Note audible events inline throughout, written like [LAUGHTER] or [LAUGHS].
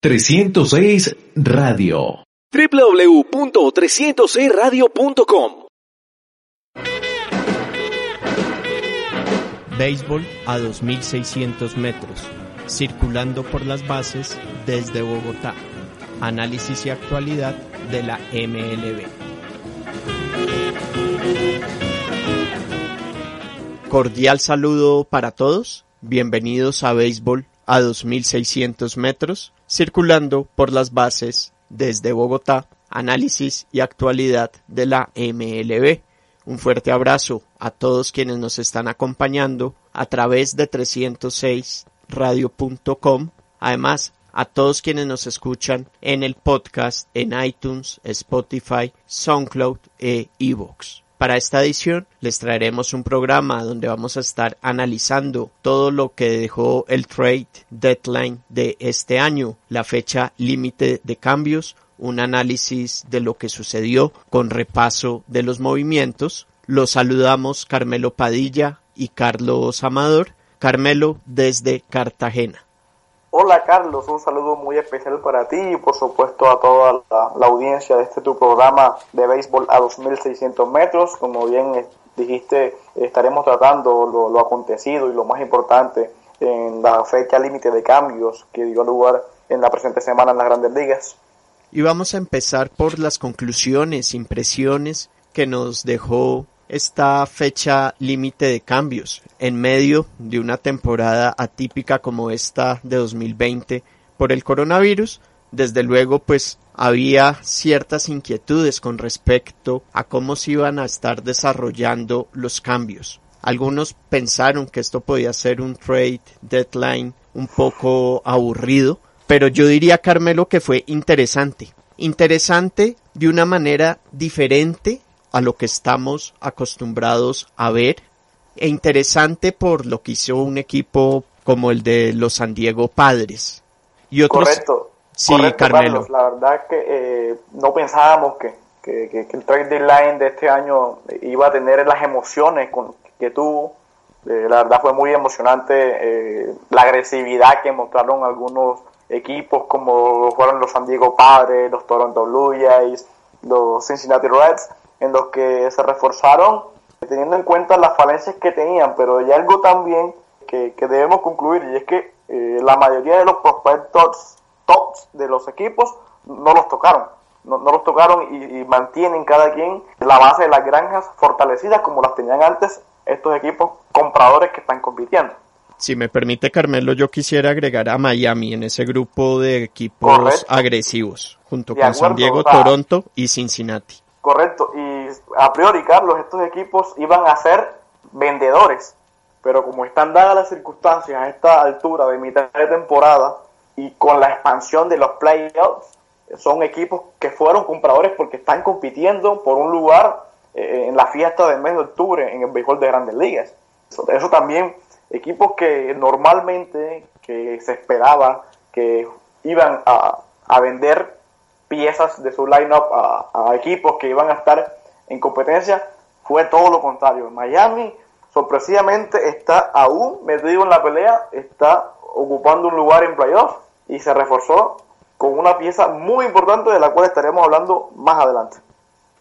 306 Radio. www.306radio.com Béisbol a 2.600 metros, circulando por las bases desde Bogotá. Análisis y actualidad de la MLB. Cordial saludo para todos. Bienvenidos a Béisbol a 2.600 metros, circulando por las bases desde Bogotá. Análisis y actualidad de la MLB. Un fuerte abrazo a todos quienes nos están acompañando a través de 306radio.com. Además, a todos quienes nos escuchan en el podcast en iTunes, Spotify, SoundCloud e iVoox. Para esta edición les traeremos un programa donde vamos a estar analizando todo lo que dejó el trade deadline de este año, la fecha límite de cambios, un análisis de lo que sucedió con repaso de los movimientos. Los saludamos Carmelo Padilla y Carlos Amador. Carmelo desde Cartagena. Hola Carlos, un saludo muy especial para ti y por supuesto a toda la, audiencia de este tu programa de béisbol a 2600 metros. Como bien dijiste, estaremos tratando lo, lo acontecido y lo más importante en la fecha límite de cambios que dio lugar en la presente semana en las grandes ligas. Y vamos a empezar por las conclusiones, impresiones que nos dejó esta fecha límite de cambios en medio de una temporada atípica como esta de 2020 por el coronavirus. Desde luego, pues había ciertas inquietudes con respecto a cómo se iban a estar desarrollando los cambios. Algunos pensaron que esto podía ser un trade deadline un poco aburrido, pero yo diría, Carmelo, que fue interesante. Interesante de una manera diferente a lo que estamos acostumbrados a ver e interesante por lo que hizo un equipo como el de los San Diego Padres. Y otros... Correcto. Sí, Correcto, Carmelo. Carlos, la verdad que eh, no pensábamos que, que, que, que, el trade deadline de este año iba a tener las emociones con, que tuvo. Eh, la verdad fue muy emocionante eh, la agresividad que mostraron algunos equipos como fueron los San Diego Padres, los Toronto Blue Jays, los Cincinnati Reds en los que se reforzaron teniendo en cuenta las falencias que tenían, pero hay algo también que, que debemos concluir y es que eh, la mayoría de los prospectos tops de los equipos no los tocaron, no, no los tocaron y, y, mantienen cada quien la base de las granjas fortalecidas como las tenían antes estos equipos compradores que están compitiendo. Si me permite, Carmelo, yo quisiera agregar a Miami en ese grupo de equipos Correcto. agresivos, junto de con acuerdo, San Diego, o sea, Toronto y Cincinnati. Correcto, y a priori, Carlos, estos equipos iban a ser vendedores, pero como están dadas las circunstancias a esta altura de mitad de temporada y con la expansión de los playoffs, son equipos que fueron compradores porque están compitiendo por un lugar eh, en la fiesta del mes de octubre en el béisbol de grandes ligas. Eso, eso también, equipos que normalmente que se esperaba que iban a, a vender piezas de su lineup a, a, equipos que iban a estar en competencia, fue todo lo contrario. Miami sorpresivamente está aún metido en la pelea, está ocupando un lugar en playoff y se reforzó con una pieza muy importante de la cual estaremos hablando más adelante.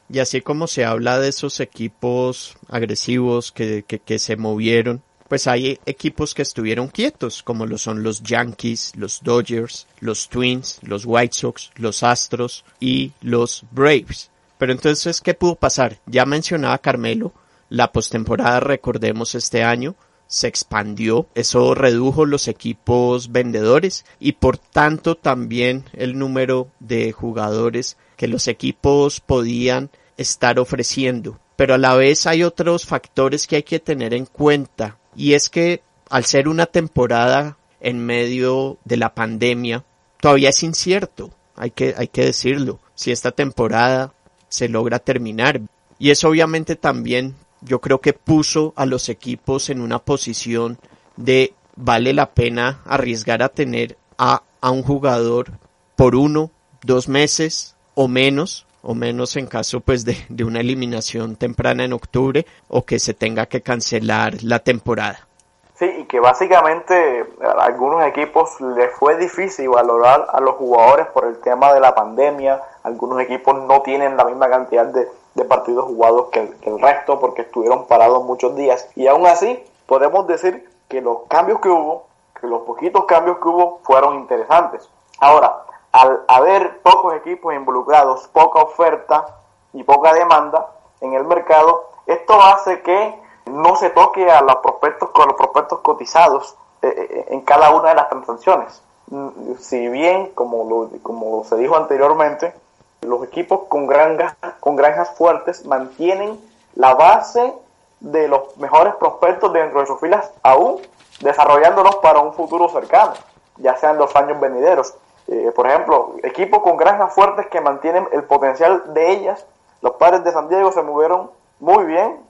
Y así como se habla de esos equipos agresivos que, que, que se movieron, pues hay equipos que estuvieron quietos, como lo son los Yankees, los Dodgers, los Twins, los White Sox, los Astros y los Braves. Pero entonces, ¿qué pudo pasar? Ya mencionaba Carmelo, la postemporada, recordemos este año, se expandió, eso redujo los equipos vendedores y por tanto también el número de jugadores que los equipos podían estar ofreciendo. Pero a la vez hay otros factores que hay que tener en cuenta y es que al ser una temporada en medio de la pandemia, todavía es incierto, hay que, hay que decirlo, si esta temporada se logra terminar. Y eso obviamente también yo creo que puso a los equipos en una posición de vale la pena arriesgar a tener a, a un jugador por uno, dos meses o menos o menos en caso pues de, de, una eliminación temprana en octubre o que se tenga que cancelar la temporada. Sí, y que básicamente a algunos equipos les fue difícil valorar a los jugadores por el tema de la pandemia. Algunos equipos no tienen la misma cantidad de, partidos jugados que el, resto porque estuvieron parados muchos días. Y aún así, podemos decir que los cambios que hubo, que los poquitos cambios que hubo, fueron interesantes. Ahora, al haber pocos equipos involucrados, poca oferta y poca demanda en el mercado, esto hace que no se toque a los prospectos con los prospectos cotizados eh, eh, en cada una de las transacciones. Mm, si bien, como, como se dijo anteriormente, los equipos con granjas, con granjas fuertes mantienen la base de los mejores prospectos dentro de sus filas, aún desarrollándolos para un futuro cercano, ya sean los años venideros. Eh, por ejemplo, equipos con granjas fuertes que mantienen el potencial de ellas. Los padres de San Diego se movieron muy bien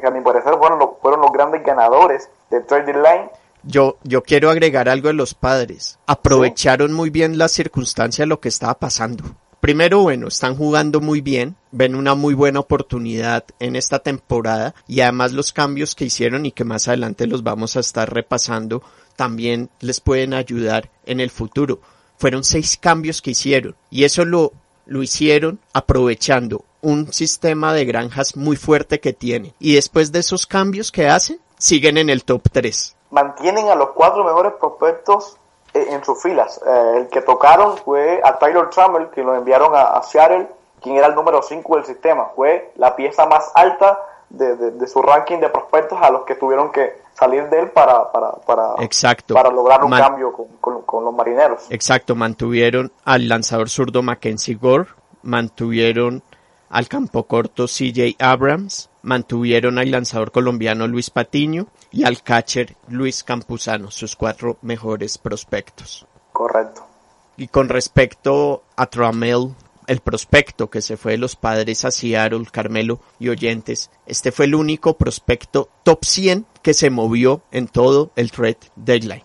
que a mi parecer fueron, los, fueron los grandes ganadores de trading line. Yo, yo quiero agregar algo de los padres. Aprovecharon muy bien la circunstancia de lo que estaba pasando. Primero, bueno, están jugando muy bien, ven una muy buena oportunidad en esta temporada y además los cambios que hicieron y que más adelante los vamos a estar repasando también les pueden ayudar en el futuro. Fueron seis cambios que hicieron y eso lo, lo hicieron aprovechando un sistema de granjas muy fuerte que tiene. Y después de esos cambios que hacen, siguen en el top 3. Mantienen a los cuatro mejores prospectos eh, en sus filas. Eh, el que tocaron fue a Tyler Trammell, que lo enviaron a, Seattle, quien era el número 5 del sistema. Fue la pieza más alta de, su ranking de prospectos a los que tuvieron que salir de él para, para, para, Exacto. para lograr un cambio con, con, los marineros. Exacto, mantuvieron al lanzador zurdo Mackenzie Gore, mantuvieron al campo corto CJ Abrams, mantuvieron al lanzador colombiano Luis Patiño y al catcher Luis Campuzano, sus cuatro mejores prospectos. Correcto. Y con respecto a Tramel, el prospecto que se fue de los padres a Seattle, Carmelo y Oyentes, este fue el único prospecto top 100 que se movió en todo el trade deadline.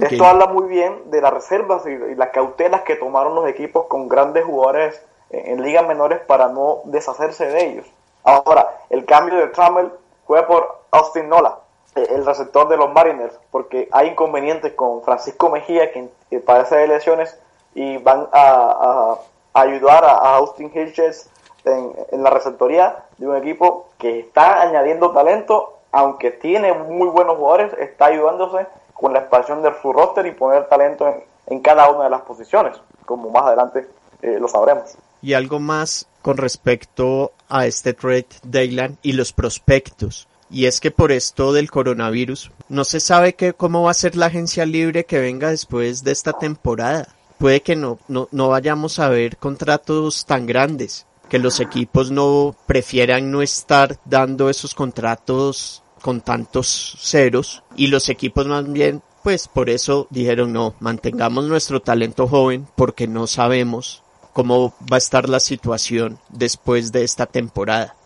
Esto habla muy bien de las reservas y las cautelas que tomaron los equipos con grandes jugadores en ligas menores para no deshacerse de ellos. Ahora, el cambio de Trammell fue por Austin Nola, eh, el receptor de los Mariners, porque hay inconvenientes con Francisco Mejía, que, padece de lesiones, y van a, ayudar a, Austin Hitches en, la receptoría de un equipo que está añadiendo talento, aunque tiene muy buenos jugadores, está ayudándose con la expansión de su roster y poner talento en, cada una de las posiciones, como más adelante eh, lo sabremos y algo más con respecto a este trade Dayland y los prospectos. Y es que por esto del coronavirus no se sabe que, cómo va a ser la agencia libre que venga después de esta temporada. Puede que no, no, no vayamos a ver contratos tan grandes, que los equipos no prefieran no estar dando esos contratos con tantos ceros y los equipos más bien pues por eso dijeron no, mantengamos nuestro talento joven porque no sabemos cómo va a estar la situación después de esta temporada.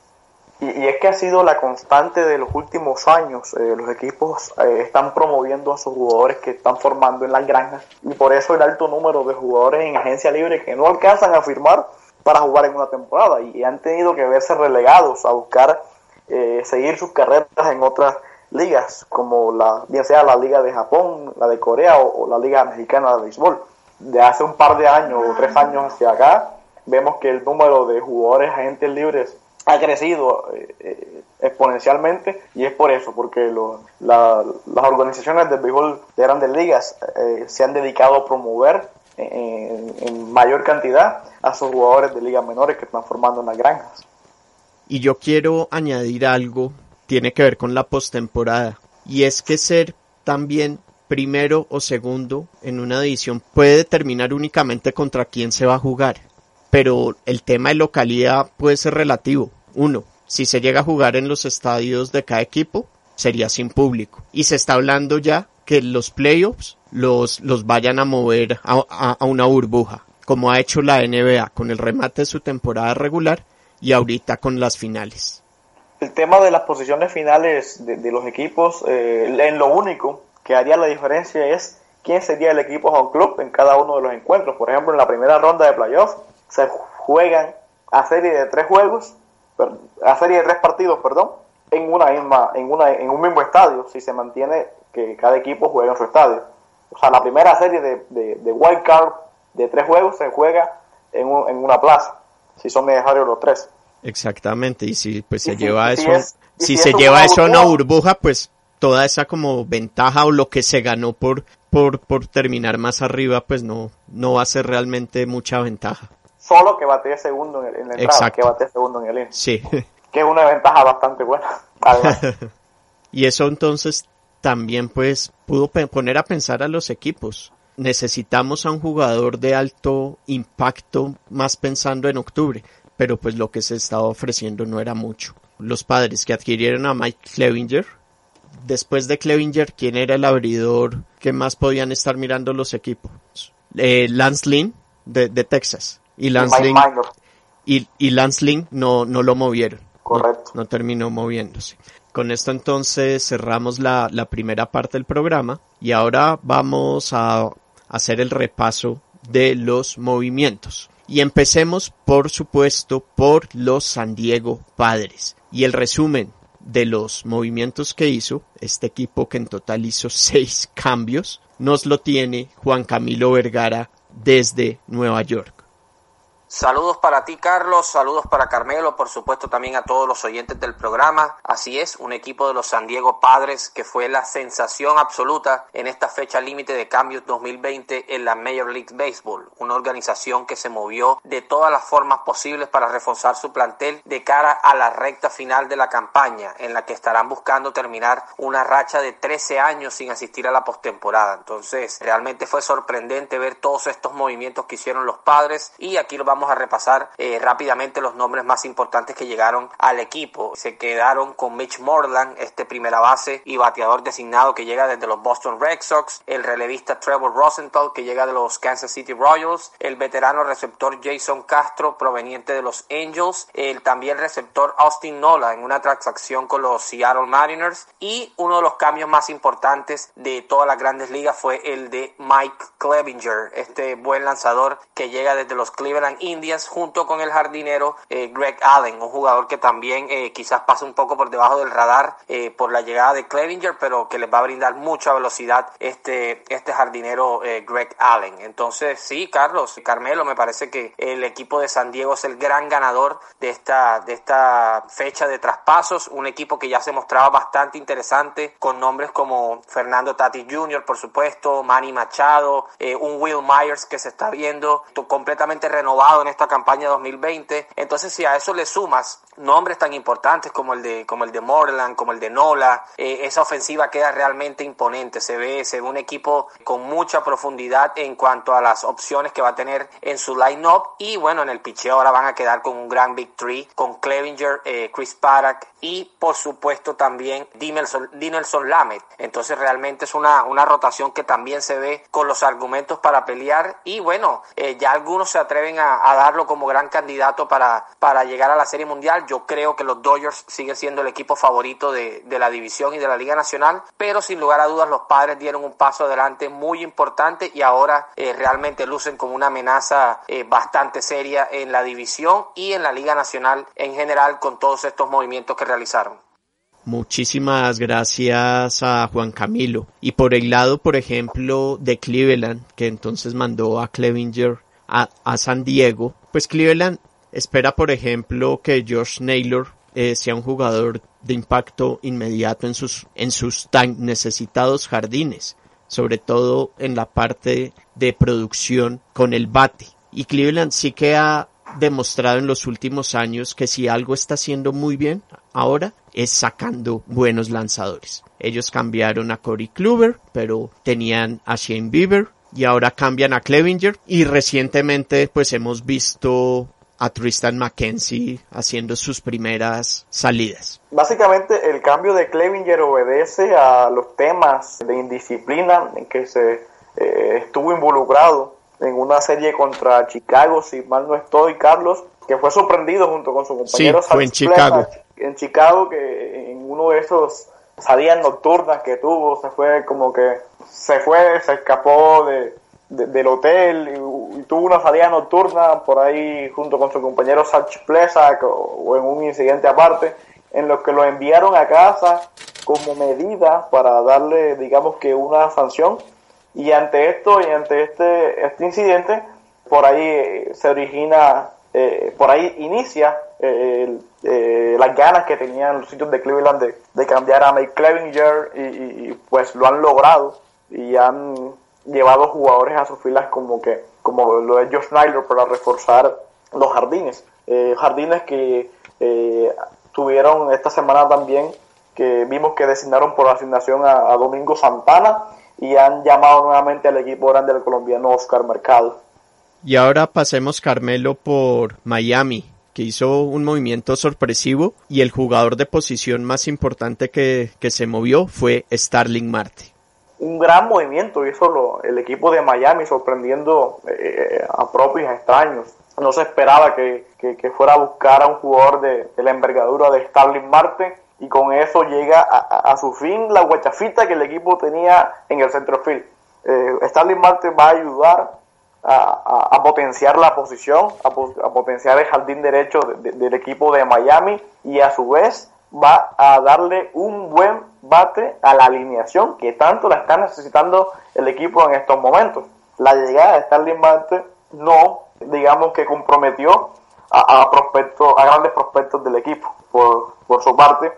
Y, es que ha sido la constante de los últimos años. Eh, los equipos eh, están promoviendo a sus jugadores que están formando en las granjas. Y por eso el alto número de jugadores en agencia libre que no alcanzan a firmar para jugar en una temporada. Y han tenido que verse relegados a buscar eh, seguir sus carreras en otras ligas, como la, bien sea la Liga de Japón, la de Corea o la Liga Mexicana de Béisbol. De hace un par de años o tres años hacia acá, vemos que el número de jugadores agentes libres ha crecido eh, eh, exponencialmente y es por eso, porque las organizaciones de béisbol de grandes ligas eh, se han dedicado a promover en, en, mayor cantidad a sus jugadores de ligas menores que están formando en las granjas. Y yo quiero añadir algo, tiene que ver con la postemporada, y es que ser también primero o segundo en una división puede determinar únicamente contra quién se va a jugar. Pero el tema de localidad puede ser relativo. Uno, si se llega a jugar en los estadios de cada equipo, sería sin público. Y se está hablando ya que los playoffs los, los vayan a mover a, una burbuja, como ha hecho la NBA con el remate de su temporada regular y ahorita con las finales. El tema de las posiciones finales de, los equipos, eh, en lo único que haría la diferencia es quién sería el equipo home club en cada uno de los encuentros. Por ejemplo, en la primera ronda de playoffs se juegan a serie de tres juegos, a serie de tres partidos, perdón, en una misma, en una, en un mismo estadio, si se mantiene que cada equipo juega en su estadio. O sea, la primera serie de, de, de wild card de tres juegos se juega en, en una plaza, si son necesarios los tres. Exactamente, y si pues se lleva eso, si, se lleva eso a una burbuja, pues toda esa como ventaja o lo que se ganó por, por, por terminar más arriba, pues no, no va a ser realmente mucha ventaja. Solo que bate segundo en el, en el entrada, que bate segundo en el IN. Sí. [LAUGHS] Que es una ventaja bastante buena. [LAUGHS] [LAUGHS] y eso entonces también pues pudo poner a pensar a los equipos. Necesitamos a un jugador de alto impacto más pensando en octubre, pero pues lo que se estaba ofreciendo no era mucho. Los padres que adquirieron a Mike Clevinger, después de Clevinger, ¿quién era el abridor que más podían estar mirando los equipos? Eh, Lance Lynn de, Texas. Y Lance Lynn, y, y Lance no, no lo movieron. Correcto. No, terminó moviéndose. Con esto entonces cerramos la, la primera parte del programa y ahora vamos a hacer el repaso de los movimientos. Y empecemos, por supuesto, por los San Diego Padres. Y el resumen de los movimientos que hizo, este equipo que en total hizo [LAUGHS] seis cambios, nos lo tiene Juan Camilo Vergara desde Nueva York. Saludos para ti, Carlos. Saludos para Carmelo. Por supuesto, también a todos los oyentes del programa. Así es, un equipo de los San Diego Padres que fue la sensación absoluta en esta fecha límite de cambios 2020 en la Major League Baseball. Una organización que se movió de todas las formas posibles para reforzar su plantel de cara a la recta final de la campaña, en la que estarán buscando terminar una racha de 13 años sin asistir a la postemporada. Entonces, realmente fue sorprendente ver todos estos movimientos que hicieron los padres y aquí lo vamos a repasar eh, rápidamente los nombres más importantes que llegaron al equipo. Se quedaron con Mitch Morland, este primera base y bateador designado que llega desde los Boston Red Sox, el relevista Trevor Rosenthal que llega de los Kansas City Royals, el veterano receptor Jason Castro proveniente de los Angels, el también receptor Austin Nola en una transacción con los Seattle Mariners. Y uno de los cambios más importantes de todas las grandes ligas fue el de Mike Clevinger, este buen lanzador que llega desde los Cleveland Indians junto con el jardinero eh, Greg Allen, un jugador que también eh, quizás pasa un poco por debajo del radar eh, por la llegada de Clevinger, pero que les va a brindar mucha velocidad este, este jardinero Greg Allen. Entonces, sí, Carlos, Carmelo, me parece que el equipo de San Diego es el gran ganador de esta, de esta fecha de traspasos, un equipo que ya se mostraba bastante interesante con nombres como Fernando Tati Jr., por supuesto, Manny Machado, un Will Myers que se está viendo completamente renovado en esta campaña 2020. Entonces, si a eso le sumas nombres tan importantes como el de, como el de Morland, como el de Nola, eh, esa ofensiva queda realmente imponente. Se ve, se ve un equipo con mucha profundidad en cuanto a las opciones que va a tener en su line-up. Y bueno, en el picheo ahora van a quedar con un gran Big Three, con Clevinger, eh, Chris Paddock y por supuesto también Dinelson, Lamet. Entonces realmente es una, una rotación que también se ve con los argumentos para pelear. Y bueno, eh, ya algunos se atreven a, darlo como gran candidato para, para llegar a la Serie Mundial. Yo creo que los Dodgers siguen siendo el equipo favorito de, de la división y de la Liga Nacional, pero sin lugar a dudas los padres dieron un paso adelante muy importante y ahora eh, realmente lucen como una amenaza eh, bastante seria en la división y en la Liga Nacional en general con todos estos movimientos que realizaron. Muchísimas gracias a Juan Camilo. Y por el lado, por ejemplo, de Cleveland, que entonces mandó a Clevinger a, San Diego, pues Cleveland espera, por ejemplo, que George Naylor eh, sea un jugador de impacto inmediato en sus, en sus tan necesitados jardines, sobre todo en la parte de producción con el bate. Y Cleveland sí que ha demostrado en los últimos años que si algo está haciendo muy bien ahora es sacando buenos lanzadores. Ellos cambiaron a Corey Kluber, pero tenían a Shane Bieber, y ahora cambian a Clevinger y recientemente pues hemos visto a Tristan McKenzie haciendo sus primeras salidas. Básicamente el cambio de Clevinger obedece a los temas de indisciplina en que se eh, estuvo involucrado en una serie contra Chicago, si mal no estoy, Carlos, que fue sorprendido junto con su compañero. Sí, fue en Chicago. En Chicago, que en uno de esos salidas nocturnas que tuvo, se fue como que se fue, se escapó de, del hotel y, tuvo una salida nocturna por ahí junto con su compañero Sach Plesak o, en un incidente aparte en los que lo enviaron a casa como medida para darle, digamos que una sanción. Y ante esto y ante este, este incidente, por ahí eh, se origina, eh, por ahí inicia eh, las ganas que tenían los sitios de Cleveland de, cambiar a Mike Clevinger y, pues lo han logrado y han llevado jugadores a sus filas como que como lo es Josh Snyder para reforzar los jardines. jardines que tuvieron esta semana también que vimos que designaron por asignación a, Domingo Santana y han llamado nuevamente al equipo grande del colombiano Oscar Mercado. Y ahora pasemos Carmelo por Miami, que hizo un movimiento sorpresivo y el jugador de posición más importante que, se movió fue Starling Marte. Un gran movimiento hizo el equipo de Miami sorprendiendo eh, a propios extraños. No se esperaba que, fuera a buscar a un jugador de, de la envergadura de Starling Marte y con eso llega a, su fin la guachafita que el equipo tenía en el centrofield. Eh, Marte va a ayudar a, potenciar la posición, a, potenciar el jardín derecho del equipo de Miami y a su vez va a darle un buen bate a la alineación que tanto la está necesitando el equipo en estos momentos. La llegada de Starling Marte no, digamos que comprometió a, prospectos, a grandes prospectos del equipo. Por, por su parte,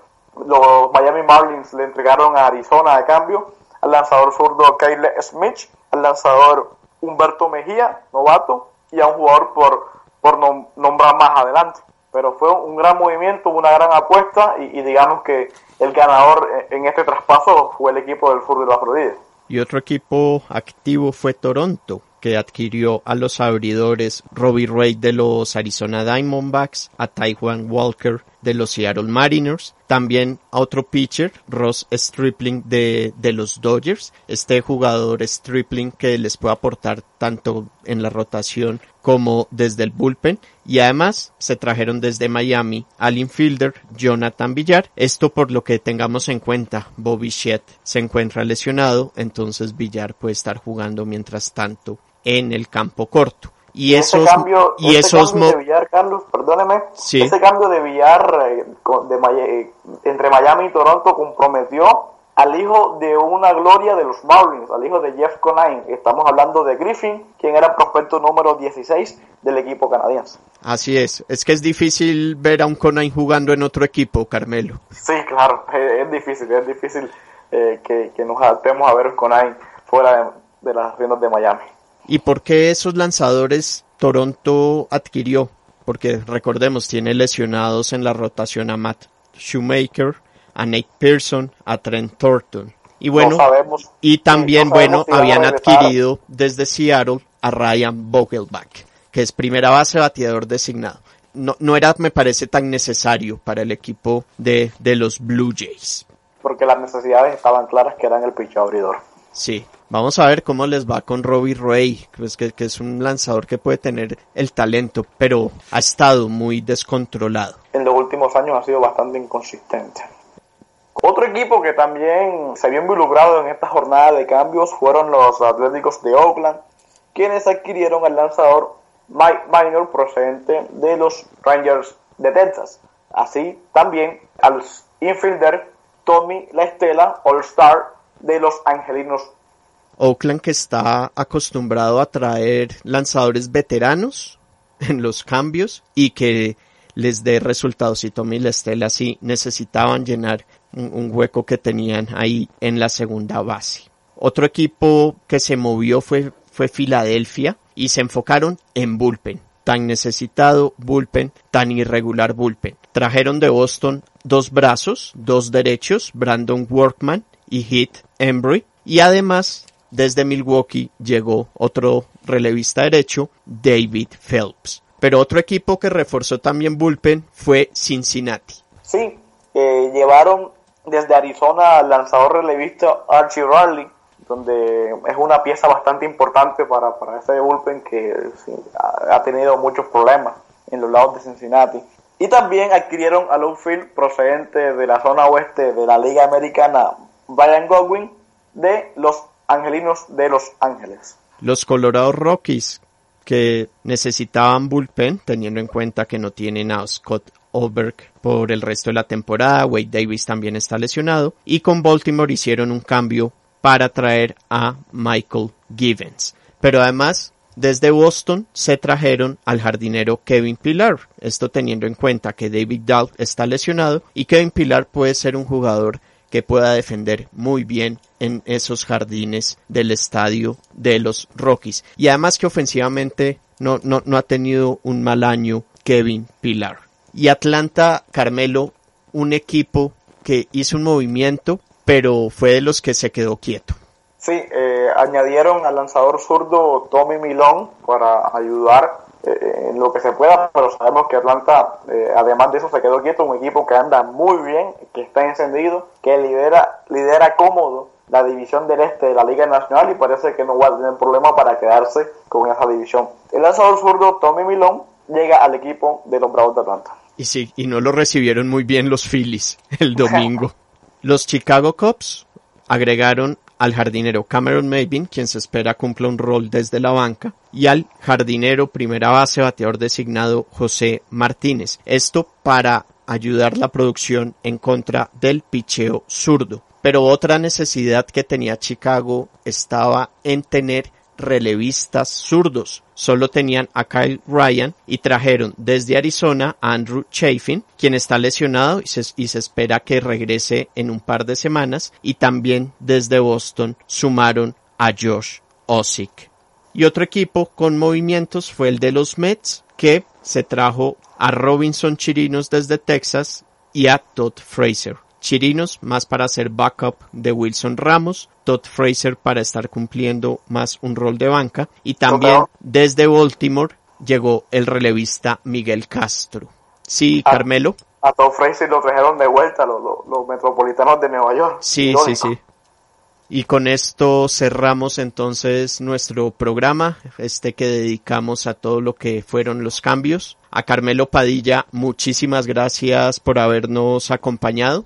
los Miami Marlins le entregaron a Arizona de cambio al lanzador zurdo Kyle Smith, al lanzador Humberto Mejía, novato, y a un jugador por, por nombrar más adelante. Pero fue un gran movimiento, una gran apuesta y, digamos que el ganador en este traspaso fue el equipo del sur de la Florida. Y otro equipo activo fue Toronto, que adquirió a los abridores Robbie Ray de los Arizona Diamondbacks, a Taiwan Walker de los Seattle Mariners, también a otro pitcher, Ross Stripling de, de los Dodgers, este jugador Stripling que les puede aportar tanto en la rotación como desde el bullpen. Y además se trajeron desde Miami al infielder Jonathan Villar, esto por lo que tengamos en cuenta, Bobby Shett se encuentra lesionado, entonces Villar puede estar jugando mientras tanto en el campo corto. Y esos, cambio, y esos cambio de Villar, Carlos, perdóneme, ese cambio de Villar eh, de, eh, entre Miami y Toronto comprometió al hijo de una gloria de los Marlins, al hijo de Jeff Conine. Estamos hablando de Griffin, quien era el prospecto número 16 del equipo canadiense. Así es, es que es difícil ver a un Conine jugando en otro equipo, Carmelo. Sí, claro, [LAUGHS] es, difícil, es difícil eh, que, nos adaptemos a ver a Conine fuera de, de las reinas de Miami. ¿Y por qué esos lanzadores Toronto adquirió? Porque recordemos, tiene lesionados en la rotación a Matt Shoemaker, a Nate Pearson, a Trent Thornton. Y bueno, y también, bueno, habían adquirido desde Seattle a Ryan Vogelbach, que es primera base bateador designado. No, no era, me parece, tan necesario para el equipo de, de los Blue Jays. Porque las necesidades estaban claras que eran el pitch abridor. Sí, vamos a ver cómo les va con Robbie Ray, pues que, que, es un lanzador que puede tener el talento, pero ha estado muy descontrolado. En los últimos años ha sido bastante inconsistente. Otro equipo que también se vio involucrado en esta jornada de cambios fueron los Atléticos de Oakland, quienes adquirieron al lanzador Mike Minor procedente de los Rangers de Texas. Así también al infielder Tommy La Estela All-Star de los angelinos. Oakland que está acostumbrado a traer lanzadores veteranos en los cambios y que les dé resultados. Y Tommy Lestela sí necesitaban llenar un, hueco que tenían ahí en la segunda base. Otro equipo que se movió fue, fue Filadelfia y se enfocaron en bullpen. Tan necesitado bullpen, tan irregular bullpen. Trajeron de Boston dos brazos, dos derechos, Brandon Workman y Heath Embry. Y además, desde Milwaukee llegó otro relevista derecho, David Phelps. Pero otro equipo que reforzó también bullpen fue Cincinnati. Sí, llevaron desde Arizona al lanzador relevista Archie Riley, donde es una pieza bastante importante para, para ese bullpen que ha, tenido muchos problemas en los lados de Cincinnati. Y también adquirieron al outfield procedente de la zona oeste de la Liga Americana, Brian de los Angelinos de Los Ángeles. Los Colorado Rockies que necesitaban bullpen, teniendo en cuenta que no tienen a Scott Oberg por el resto de la temporada, Wade Davis también está lesionado, y con Baltimore hicieron un cambio para traer a Michael Givens. Pero además, desde Boston se trajeron al jardinero Kevin Pilar, esto teniendo en cuenta que David Dahl está lesionado y Kevin Pilar puede ser un jugador que pueda defender muy bien en esos jardines del estadio de los Rockies. Y además que ofensivamente no, no, no ha tenido un mal año Kevin Pilar. Y Atlanta, Carmelo, un equipo que hizo un movimiento, pero fue de los que se quedó quieto. Sí, eh, añadieron al lanzador zurdo Tommy Milón para ayudar eh, en lo que se pueda, pero sabemos que Atlanta, eh, además de eso, se quedó quieto, un equipo que anda muy bien, que está encendido, que lidera, lidera cómodo la división del este de la Liga Nacional y parece que no va a tener problema para quedarse con esa división. El lanzador zurdo Tommy Milón llega al equipo de los Bravos de Atlanta. Y sí, y no lo recibieron muy bien los Phillies el [LAUGHS] domingo. los Chicago Cubs agregaron al jardinero Cameron Maybin, quien se espera cumpla un rol desde la banca, y al jardinero primera base bateador designado José Martínez. Esto para ayudar la producción en contra del picheo zurdo. Pero otra necesidad que tenía Chicago estaba en tener relevistas zurdos. Solo tenían a Kyle Ryan y trajeron desde Arizona a Andrew Chafin, quien está lesionado y se, espera que regrese en un par de semanas. Y también desde Boston sumaron a Josh Osick. Y otro equipo con movimientos fue el de los Mets, que se trajo a Robinson Chirinos desde Texas y a Todd Fraser. Chirinos más para ser backup de Wilson Ramos, Todd Fraser para estar cumpliendo más un rol de banca y también desde Baltimore llegó el relevista Miguel Castro. Sí, Carmelo. A Todd Fraser lo trajeron de vuelta los, los, metropolitanos de Nueva York. Sí, sí, sí. Y con esto cerramos entonces nuestro programa, este que dedicamos a todo lo que fueron los cambios. A Carmelo Padilla, muchísimas gracias por habernos acompañado.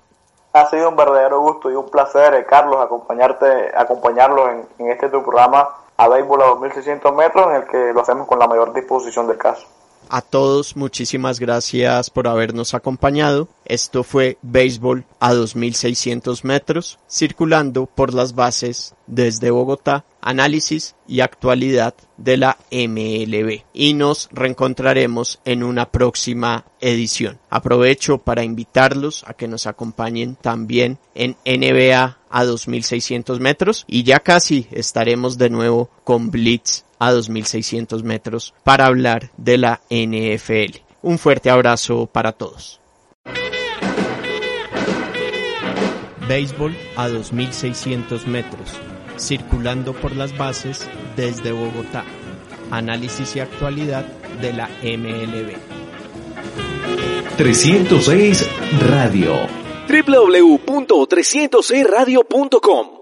Ha sido un verdadero gusto y un placer, eh, Carlos, acompañarte, acompañarlo en, en este tu programa a béisbol a 2600 metros, en el que lo hacemos con la mayor disposición del caso. A todos, muchísimas gracias por habernos acompañado. Esto fue Béisbol a 2600 metros, circulando por las bases desde Bogotá, análisis y actualidad de la MLB. Y nos reencontraremos en una próxima edición. Aprovecho para invitarlos a que nos acompañen también en NBA a 2600 metros y ya casi estaremos de nuevo con Blitz a 2.600 metros para hablar de la NFL. Un fuerte abrazo para todos. Béisbol a 2.600 metros, circulando por las bases desde Bogotá. Análisis y actualidad de la MLB. 306 Radio. www.306radio.com